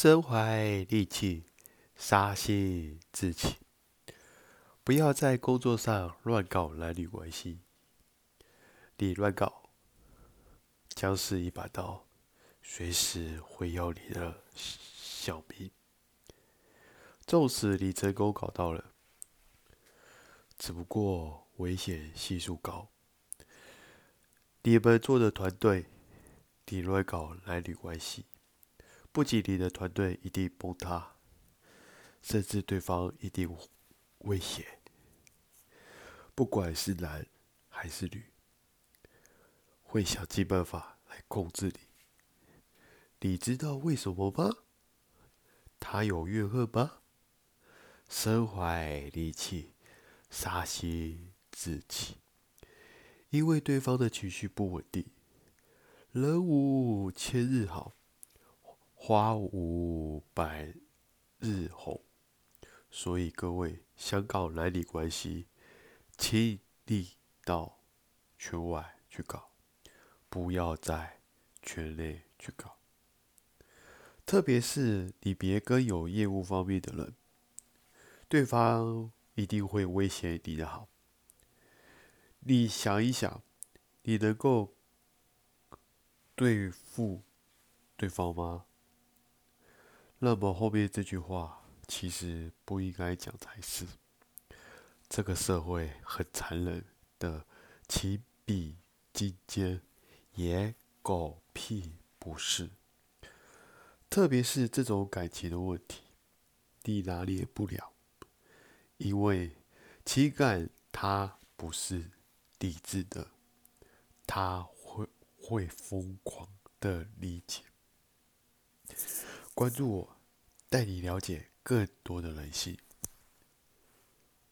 身怀利器，杀心自起。不要在工作上乱搞男女关系。你乱搞，将是一把刀，随时会要你的小命。纵使你成功搞到了，只不过危险系数高。你们做的团队，你乱搞男女关系。不仅你的团队一定崩塌，甚至对方一定威胁，不管是男还是女，会想尽办法来控制你。你知道为什么吗？他有怨恨吗？身怀利器，杀心自起，因为对方的情绪不稳定，人无千日好。花无百日红，所以各位想搞男女关系，请你到圈外去搞，不要在圈内去搞。特别是你别跟有业务方面的人，对方一定会威胁你的好。你想一想，你能够对付对方吗？那么后面这句话其实不应该讲才是。这个社会很残忍的，情比金坚，也狗屁不是。特别是这种感情的问题，你拿捏不了，因为情感它不是理智的，它会会疯狂的理。关注我，带你了解更多的人性。